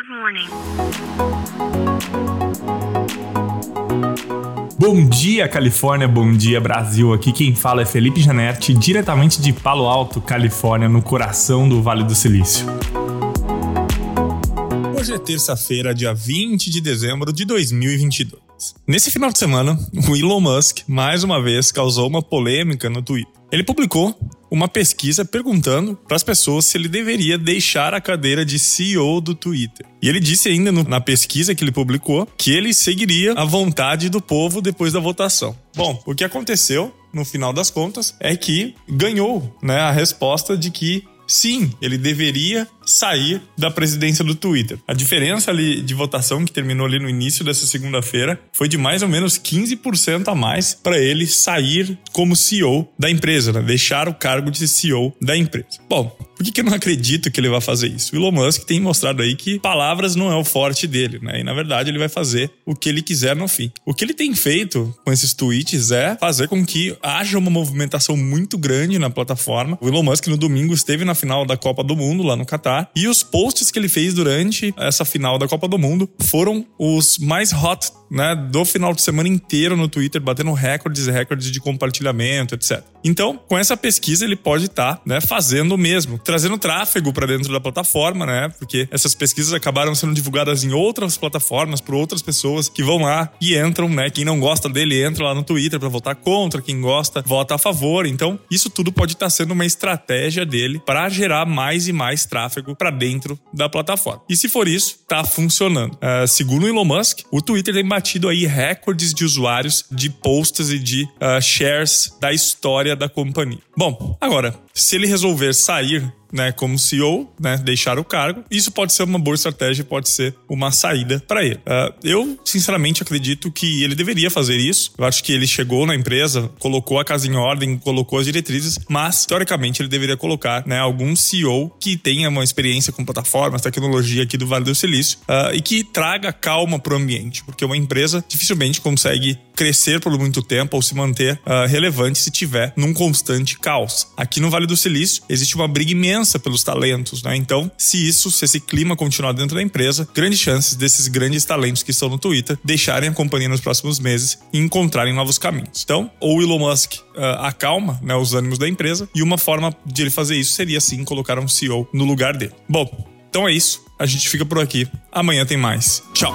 Good morning. Bom dia, Califórnia. Bom dia, Brasil. Aqui quem fala é Felipe Janetti, diretamente de Palo Alto, Califórnia, no coração do Vale do Silício. Hoje é terça-feira, dia 20 de dezembro de 2022. Nesse final de semana, o Elon Musk mais uma vez causou uma polêmica no Twitter. Ele publicou uma pesquisa perguntando para as pessoas se ele deveria deixar a cadeira de CEO do Twitter. E ele disse ainda no, na pesquisa que ele publicou que ele seguiria a vontade do povo depois da votação. Bom, o que aconteceu no final das contas é que ganhou né, a resposta de que sim, ele deveria sair da presidência do Twitter. A diferença ali de votação que terminou ali no início dessa segunda-feira foi de mais ou menos 15% a mais para ele sair como CEO da empresa, né? deixar o cargo de CEO da empresa. Bom, por que, que eu não acredito que ele vai fazer isso? O Elon Musk tem mostrado aí que palavras não é o forte dele, né? E na verdade ele vai fazer o que ele quiser no fim. O que ele tem feito com esses tweets é fazer com que haja uma movimentação muito grande na plataforma. O Elon Musk no domingo esteve na final da Copa do Mundo lá no Catar e os posts que ele fez durante essa final da Copa do Mundo foram os mais hot né, do final de semana inteiro no Twitter, batendo recordes e recordes de compartilhamento, etc. Então, com essa pesquisa, ele pode estar tá, né, fazendo o mesmo, trazendo tráfego para dentro da plataforma, né? Porque essas pesquisas acabaram sendo divulgadas em outras plataformas por outras pessoas que vão lá e entram, né? Quem não gosta dele entra lá no Twitter para votar contra, quem gosta vota a favor. Então, isso tudo pode estar tá sendo uma estratégia dele para gerar mais e mais tráfego para dentro da plataforma. E se for isso, tá funcionando. Uh, segundo Elon Musk, o Twitter tem batido aí recordes de usuários, de posts e de uh, shares da história da companhia. Bom, agora, se ele resolver sair né, como CEO, né, deixar o cargo. Isso pode ser uma boa estratégia, pode ser uma saída para ele. Uh, eu, sinceramente, acredito que ele deveria fazer isso. Eu acho que ele chegou na empresa, colocou a casa em ordem, colocou as diretrizes, mas, teoricamente, ele deveria colocar né, algum CEO que tenha uma experiência com plataformas, tecnologia aqui do Vale do Silício uh, e que traga calma para o ambiente, porque uma empresa dificilmente consegue crescer por muito tempo ou se manter uh, relevante se tiver num constante caos. Aqui no Vale do Silício existe uma briga imensa pelos talentos, né? Então, se isso, se esse clima continuar dentro da empresa, grandes chances desses grandes talentos que estão no Twitter deixarem a companhia nos próximos meses e encontrarem novos caminhos. Então, ou Elon Musk uh, acalma né, os ânimos da empresa e uma forma de ele fazer isso seria sim colocar um CEO no lugar dele. Bom, então é isso. A gente fica por aqui. Amanhã tem mais. Tchau.